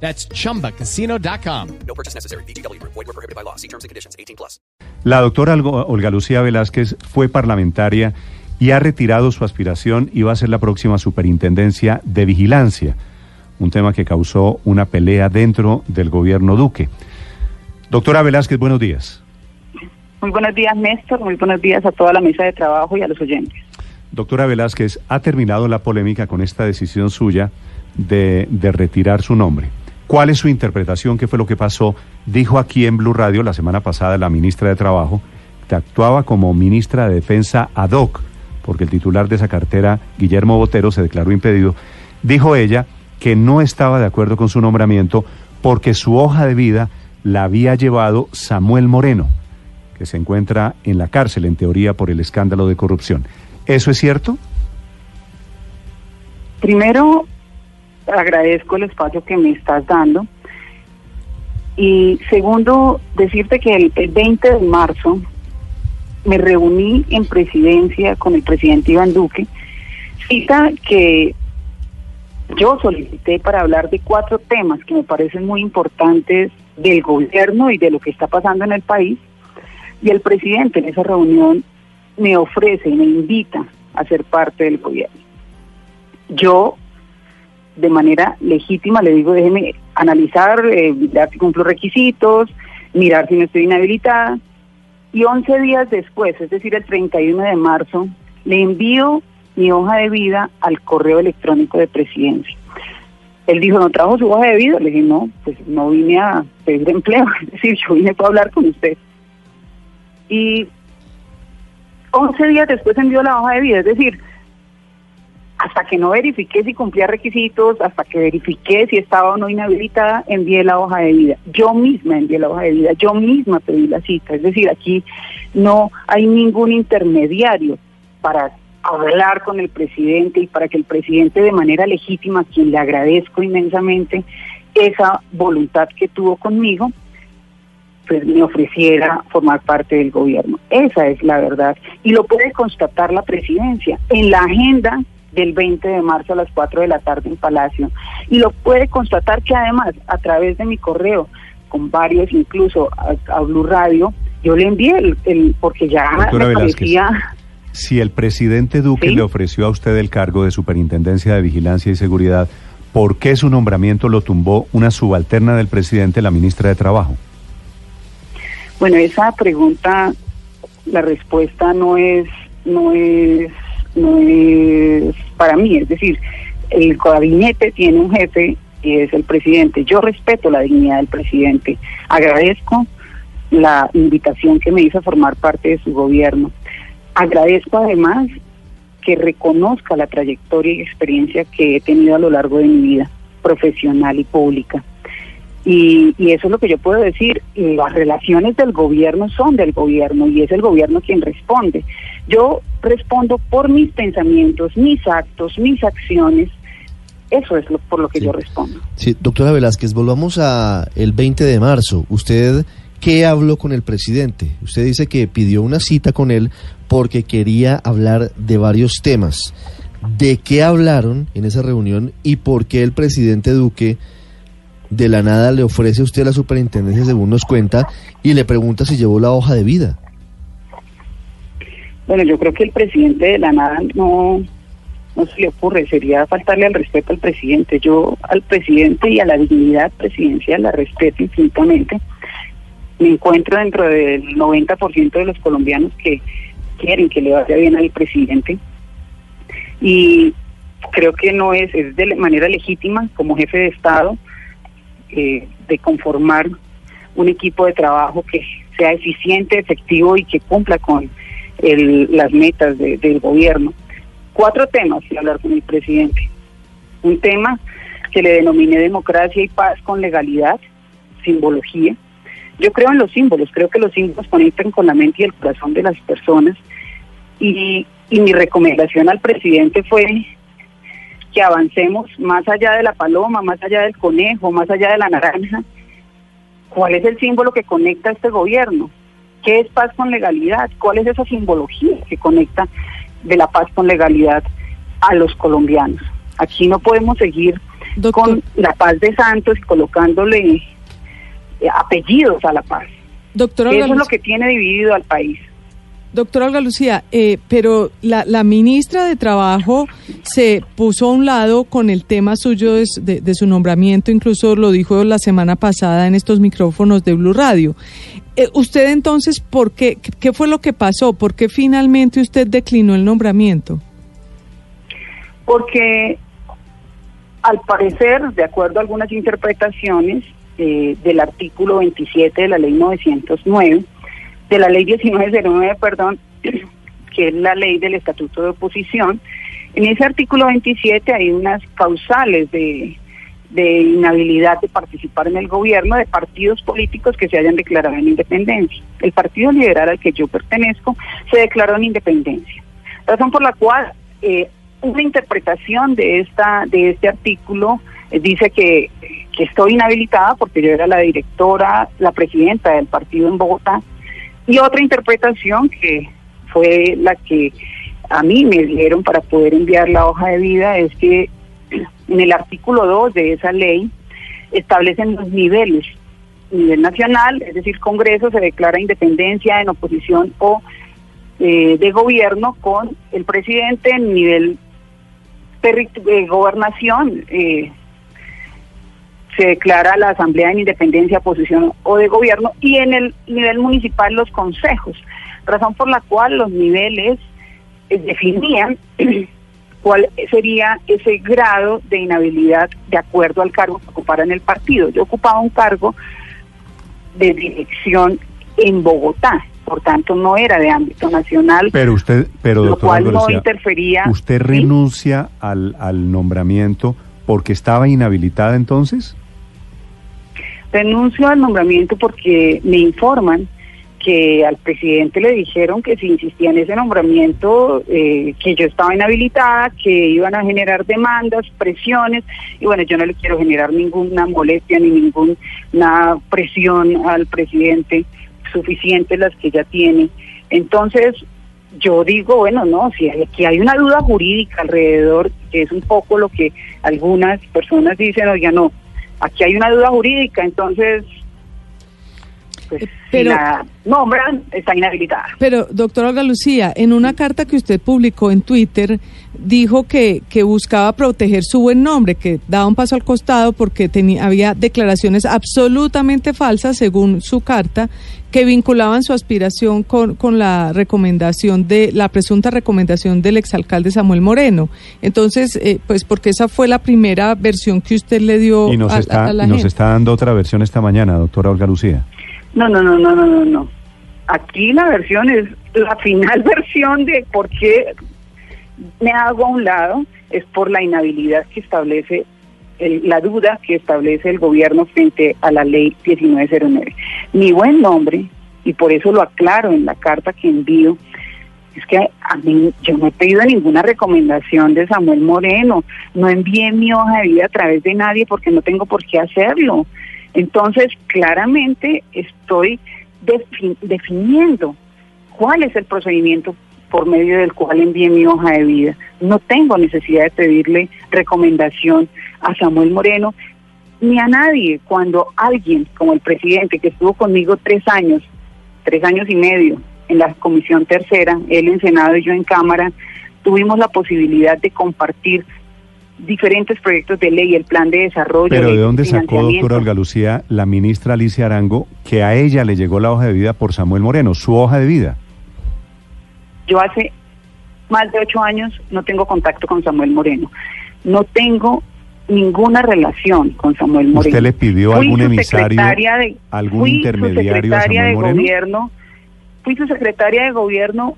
That's chumbacasino.com. No purchase necessary. BGW. Void were prohibited by law. See terms and conditions. 18 plus. La doctora Olga Lucía Velázquez fue parlamentaria y ha retirado su aspiración y va a ser la próxima superintendencia de vigilancia, un tema que causó una pelea dentro del gobierno Duque. Doctora Velázquez, buenos días. Muy buenos días, Néstor. Muy buenos días a toda la mesa de trabajo y a los oyentes. Doctora Velázquez, ha terminado la polémica con esta decisión suya de, de retirar su nombre. ¿Cuál es su interpretación? ¿Qué fue lo que pasó? Dijo aquí en Blue Radio la semana pasada la ministra de Trabajo que actuaba como ministra de Defensa ad hoc, porque el titular de esa cartera, Guillermo Botero, se declaró impedido. Dijo ella que no estaba de acuerdo con su nombramiento porque su hoja de vida la había llevado Samuel Moreno, que se encuentra en la cárcel, en teoría, por el escándalo de corrupción. ¿Eso es cierto? Primero, agradezco el espacio que me estás dando. Y segundo, decirte que el, el 20 de marzo me reuní en presidencia con el presidente Iván Duque, cita que yo solicité para hablar de cuatro temas que me parecen muy importantes del gobierno y de lo que está pasando en el país. Y el presidente en esa reunión me ofrece me invita a ser parte del gobierno. Yo, de manera legítima, le digo, déjeme analizar, eh, mirar si cumplo requisitos, mirar si no estoy inhabilitada. Y 11 días después, es decir, el 31 de marzo, le envío mi hoja de vida al correo electrónico de presidencia. Él dijo, ¿no trajo su hoja de vida? Le dije, no, pues no vine a pedir empleo, es decir, yo vine para hablar con usted. Y 11 días después envió la hoja de vida, es decir, hasta que no verifiqué si cumplía requisitos, hasta que verifiqué si estaba o no inhabilitada, envié la hoja de vida. Yo misma envié la hoja de vida, yo misma pedí la cita. Es decir, aquí no hay ningún intermediario para hablar con el presidente y para que el presidente de manera legítima, a quien le agradezco inmensamente esa voluntad que tuvo conmigo, pues me ofreciera formar parte del gobierno. Esa es la verdad. Y lo puede constatar la presidencia en la agenda del 20 de marzo a las 4 de la tarde en Palacio. Y lo puede constatar que además, a través de mi correo, con varios incluso a, a Blue Radio, yo le envié el, el- porque ya Doctora me Velázquez. Si el presidente Duque Sí. le ofreció a usted el cargo de superintendencia de vigilancia y seguridad, ¿por qué su nombramiento lo tumbó una subalterna del presidente, la ministra de Trabajo? Bueno, esa pregunta, la respuesta no es, no es, no es para mí. Es decir, el gabinete tiene un jefe y es el presidente. Yo respeto la dignidad del presidente. Agradezco la invitación que me hizo a formar parte de su gobierno. Agradezco además que reconozca la trayectoria y experiencia que he tenido a lo largo de mi vida profesional y pública. Y, y eso es lo que yo puedo decir. Las relaciones del gobierno son del gobierno y es el gobierno quien responde. Yo respondo por mis pensamientos, mis actos, mis acciones. Eso es lo, por lo que Sí. yo respondo. Sí, doctora Velázquez, volvamos a el 20 de marzo. ¿Usted qué habló con el presidente? Usted dice que pidió una cita con él porque quería hablar de varios temas. ¿De qué hablaron en esa reunión y por qué el presidente Duque de la nada le ofrece a usted la superintendencia según nos cuenta y le pregunta si llevó la hoja de vida? Bueno, yo creo que el presidente de la nada no, no se le ocurre, sería faltarle al respeto al presidente. Yo al presidente y a la dignidad presidencial la respeto infinitamente. Me encuentro dentro del 90% de los colombianos que quieren que le vaya bien al presidente. Y creo que no es, es de manera legítima como jefe de Estado eh, de conformar un equipo de trabajo que sea eficiente, efectivo y que cumpla con el, las metas de- del gobierno. Cuatro temas que hablar con el presidente. Un tema que le denominé democracia y paz con legalidad, simbología. Yo creo en los símbolos, creo que los símbolos conectan con la mente y el corazón de las personas. Y, y mi recomendación al presidente fue que avancemos más allá de la paloma, más allá del conejo, más allá de la naranja. ¿Cuál es el símbolo que conecta a este gobierno? ¿Qué es paz con legalidad? ¿Cuál es esa simbología que conecta de la paz con legalidad a los colombianos? Aquí no podemos seguir Doctor. con la paz de Santos colocándole eh, apellidos a la paz. Doctora Eso es lo que tiene dividido al país. Doctora Olga Lucía, eh, pero la, ministra de Trabajo se puso a un lado con el tema suyo de su nombramiento, incluso lo dijo la semana pasada en estos micrófonos de Blue Radio. Eh, usted entonces, ¿por qué, qué fue lo que pasó? ¿Por qué finalmente usted declinó el nombramiento? porque al parecer, de acuerdo a algunas interpretaciones eh, del artículo 27 de la ley 909, de la ley 1909, perdón, que es la ley del estatuto de oposición, en ese artículo 27 hay unas causales de, de inhabilidad de participar en el gobierno de partidos políticos que se hayan declarado en independencia. El Partido Liberal al que yo pertenezco se declaró en independencia, razón por la cual eh, una interpretación de esta de este artículo eh, dice que, que estoy inhabilitada porque yo era la directora, la presidenta del partido en Bogotá, y otra interpretación que fue la que a mí me dieron para poder enviar la hoja de vida es que en el artículo 2 de esa ley establecen los niveles. Nivel nacional, es decir, Congreso se declara independencia en oposición o eh, de gobierno con el presidente en nivel eh, gobernación. eh, se declara la Asamblea en independencia, oposición o de gobierno y en el nivel municipal los consejos, razón por la cual los niveles eh, definían cuál sería ese grado de inhabilidad de acuerdo al cargo que ocupara en el partido. Yo ocupaba un cargo de dirección en Bogotá, por tanto no era de ámbito nacional, Pero usted, pero lo cual no interfería. ¿usted ¿sí? renuncia al, al nombramiento porque estaba inhabilitada entonces? Renuncio al nombramiento porque me informan que al presidente le dijeron que si insistía en ese nombramiento, eh, que yo estaba inhabilitada, que iban a generar demandas, presiones, y bueno, yo no le quiero generar ninguna molestia ni ninguna presión al presidente, suficientes las que ya tiene. Entonces, yo digo, bueno, no, si aquí hay una duda jurídica alrededor, que es un poco lo que algunas personas dicen, oiga, no, aquí hay una duda jurídica, entonces, pues, pero- si la nombran, está inhabilitada. Pero, doctora Olga Lucía, en una carta que usted publicó en Twitter, dijo que, que buscaba proteger su buen nombre, que daba un paso al costado porque tenía, había declaraciones absolutamente falsas, según su carta, que vinculaban su aspiración con, con la recomendación de, la presunta recomendación del exalcalde Samuel Moreno. Entonces, eh, pues porque esa fue la primera versión que usted le dio Y nos, a, está, a la y nos gente. está dando otra versión esta mañana, doctora Olga Lucía. No, no, no, no, no, no, no. Aquí la versión es la final versión de por qué me hago a un lado es por la inhabilidad que establece el- la duda que establece el gobierno frente a la ley 1909. Mi buen nombre, y por eso lo aclaro en la carta que envío, es que a mí yo no he pedido ninguna recomendación de Samuel Moreno, no envié mi hoja de vida a través de nadie porque no tengo por qué hacerlo. Entonces, claramente estoy defi- definiendo cuál es el procedimiento por medio del cual envié mi hoja de vida. No tengo necesidad de pedirle recomendación a Samuel Moreno ni a nadie cuando alguien como el presidente que estuvo conmigo tres años, tres años y medio en la comisión tercera, él en Senado y yo en Cámara, tuvimos la posibilidad de compartir diferentes proyectos de ley, el plan de desarrollo. Pero ¿de dónde sacó, doctora Olga Lucía, la ministra Alicia Arango, que a ella le llegó la hoja de vida por Samuel Moreno, su hoja de vida? Yo hace más de ocho años no tengo contacto con Samuel Moreno. No tengo ninguna relación con Samuel Moreno. ¿Usted le pidió Fui algún emisario, de- algún intermediario a Samuel de Moreno? gobierno. Fui su secretaria de gobierno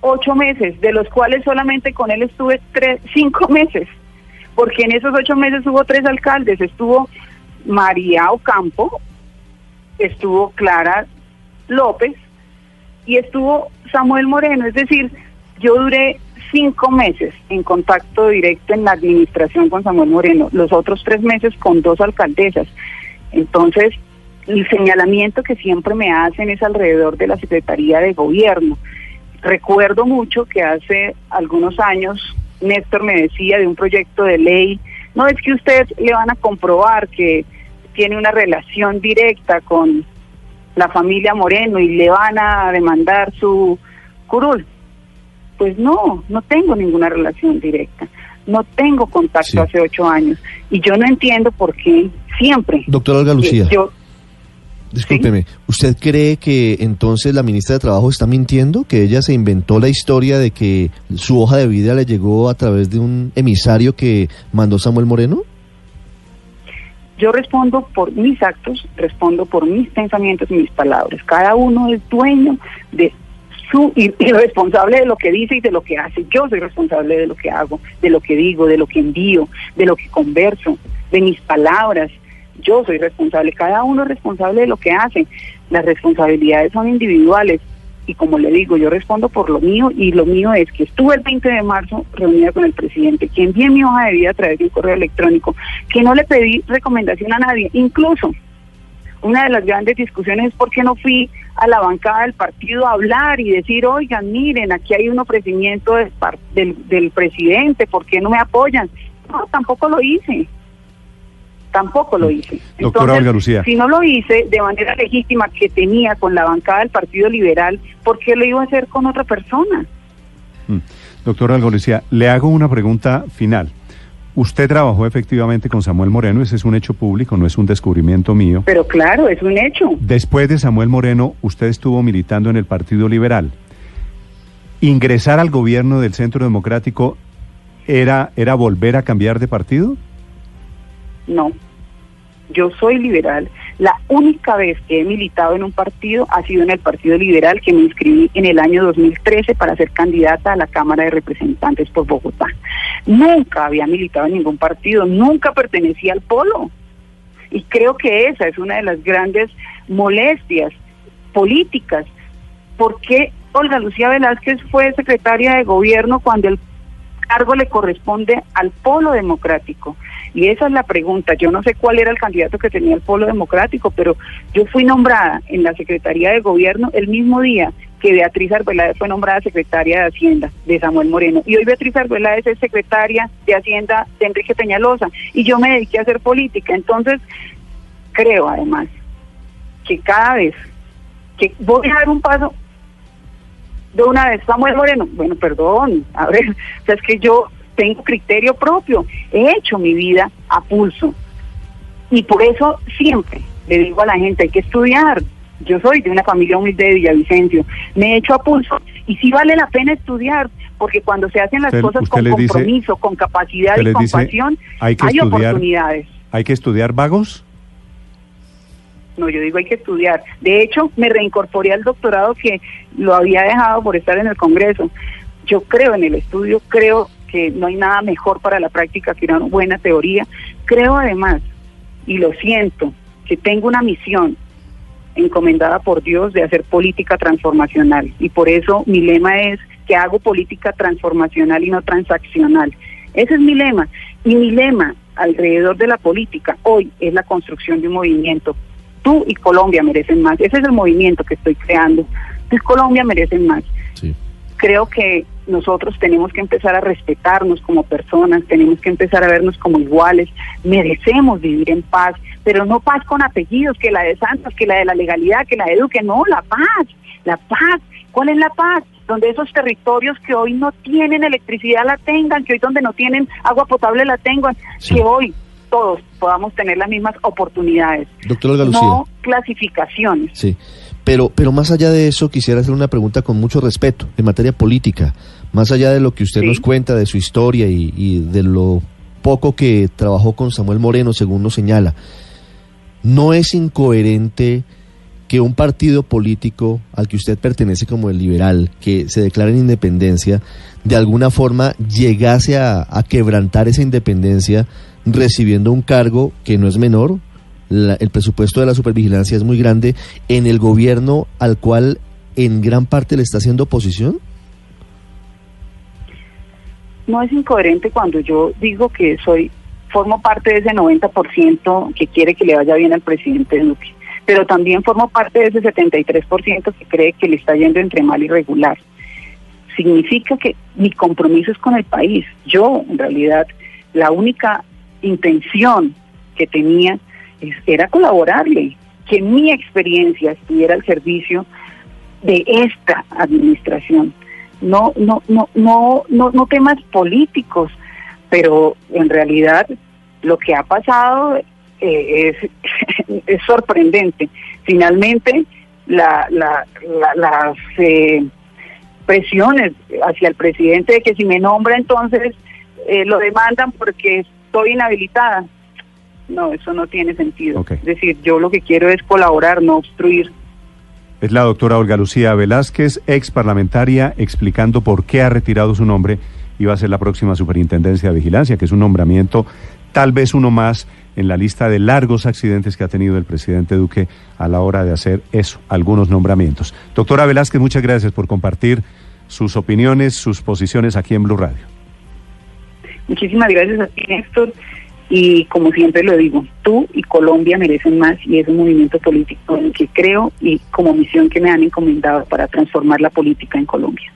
ocho meses, de los cuales solamente con él estuve tres, cinco meses, porque en esos ocho meses hubo tres alcaldes. Estuvo María Ocampo, estuvo Clara López y estuvo Samuel Moreno. Es decir, yo duré cinco meses en contacto directo en la administración con Samuel Moreno, los otros tres meses con dos alcaldesas. Entonces, el señalamiento que siempre me hacen es alrededor de la Secretaría de Gobierno. Recuerdo mucho que hace algunos años Néstor me decía de un proyecto de ley, no es que usted le van a comprobar que tiene una relación directa con la familia Moreno y le van a demandar su curul. Pues no, no tengo ninguna relación directa. No tengo contacto Sí. hace ocho años. Y yo no entiendo por qué siempre. Doctora Olga Lucía, yo- discúlpeme, ¿usted cree que entonces la ministra de Trabajo está mintiendo? ¿Que ella se inventó la historia de que su hoja de vida le llegó a través de un emisario que mandó Samuel Moreno? Yo respondo por mis actos, respondo por mis pensamientos y mis palabras. Cada uno es dueño de su y, y responsable de lo que dice y de lo que hace. Yo soy responsable de lo que hago, de lo que digo, de lo que envío, de lo que converso, de mis palabras. Yo soy responsable, cada uno es responsable de lo que hace. Las responsabilidades son individuales y como le digo, yo respondo por lo mío y lo mío es que estuve el 20 de marzo reunida con el presidente, que envié mi hoja de vida a través de un correo electrónico, que no le pedí recomendación a nadie, incluso una de las grandes discusiones es por qué no fui a la bancada del partido a hablar y decir, oigan, miren, aquí hay un ofrecimiento del, del, del presidente, ¿por qué no me apoyan? No, tampoco lo hice. Tampoco lo hice. Doctora Olga Lucía. Si no lo hice de manera legítima que tenía con la bancada del Partido Liberal, ¿por qué lo iba a hacer con otra persona? Mm. Doctora Olga Lucía, le hago una pregunta final. Usted trabajó efectivamente con Samuel Moreno, ese es un hecho público, no es un descubrimiento mío. Pero claro, es un hecho. Después de Samuel Moreno, usted estuvo militando en el Partido Liberal. ¿Ingresar al gobierno del Centro Democrático era, era volver a cambiar de partido? No. Yo soy liberal. La única vez que he militado en un partido ha sido en el Partido Liberal, que me inscribí en el año 2013 para ser candidata a la Cámara de Representantes por Bogotá. Nunca había militado en ningún partido, nunca pertenecía al polo. Y creo que esa es una de las grandes molestias políticas. ¿Por qué Olga Lucía Velázquez fue secretaria de gobierno cuando el cargo le corresponde al polo democrático? Y esa es la pregunta. Yo no sé cuál era el candidato que tenía el polo democrático, pero yo fui nombrada en la Secretaría de Gobierno el mismo día que Beatriz Arbeláez fue nombrada secretaria de Hacienda de Samuel Moreno. Y hoy Beatriz Arbeláez es secretaria de Hacienda de Enrique Peñalosa. Y yo me dediqué a hacer política. Entonces, creo además que cada vez que voy a dar un paso de una vez, Samuel Moreno, bueno, perdón, a ver, o sea, es que yo tengo criterio propio, he hecho mi vida a pulso. Y por eso siempre le digo a la gente, hay que estudiar. Yo soy de una familia humilde de Villavicencio, me he hecho a pulso y sí vale la pena estudiar, porque cuando se hacen las Usted- cosas con dice- compromiso, con capacidad y con pasión, hay que hay estudiar. oportunidades. ¿Hay que estudiar vagos? No, yo digo hay que estudiar. De hecho, me reincorporé al doctorado que lo había dejado por estar en el Congreso. Yo creo en el estudio, creo que no hay nada mejor para la práctica que una buena teoría. Creo además, y lo siento, que tengo una misión encomendada por Dios de hacer política transformacional. Y por eso mi lema es que hago política transformacional y no transaccional. Ese es mi lema. Y mi lema alrededor de la política hoy es la construcción de un movimiento. Tú y Colombia merecen más. Ese es el movimiento que estoy creando. Tú y Colombia merecen más Sí. creo que nosotros tenemos que empezar a respetarnos como personas, tenemos que empezar a vernos como iguales, merecemos vivir en paz, pero no paz con apellidos, que la de Santos, que la de la legalidad, que la de Duque, no, la paz, la paz. ¿Cuál es la paz? Donde esos territorios que hoy no tienen electricidad la tengan, que hoy donde no tienen agua potable la tengan, Sí. que hoy todos podamos tener las mismas oportunidades, Doctora Lucía. no clasificaciones. Sí, pero, pero más allá de eso quisiera hacer una pregunta con mucho respeto en materia política, más allá de lo que usted Sí. nos cuenta de su historia y, y de lo poco que trabajó con Samuel Moreno, según nos señala, ¿no es incoherente que un partido político al que usted pertenece como el liberal, que se declara en independencia, de alguna forma llegase a, a quebrantar esa independencia recibiendo un cargo que no es menor, la- el presupuesto de la supervigilancia es muy grande en el gobierno al cual en gran parte le está haciendo oposición? No es incoherente cuando yo digo que soy formo parte de ese 90% que quiere que le vaya bien al presidente Duque, pero también formo parte de ese 73% que cree que le está yendo entre mal y regular. Significa que mi compromiso es con el país. Yo, en realidad, la única intención que tenía era colaborarle, que mi experiencia estuviera al servicio de esta administración. No, no, no, no, no, no temas políticos, pero en realidad lo que ha pasado eh, es, es sorprendente. Finalmente, la, la, la- las eh, presiones hacia el presidente de que si me nombra entonces eh, lo demandan porque estoy inhabilitada. No, eso no tiene sentido. Es decir, yo lo que quiero es colaborar, no obstruir. Es la doctora Olga Lucía Velázquez, ex parlamentaria, explicando por qué ha retirado su nombre y va a ser la próxima superintendencia de vigilancia, que es un nombramiento, tal vez uno más en la lista de largos accidentes que ha tenido el presidente Duque a la hora de hacer eso, algunos nombramientos. Doctora Velázquez, muchas gracias por compartir sus opiniones, sus posiciones aquí en Blue Radio. Muchísimas gracias a ti, Néstor. Y como siempre lo digo, tú y Colombia merecen más y es un movimiento político en el que creo y como misión que me han encomendado para transformar la política en Colombia.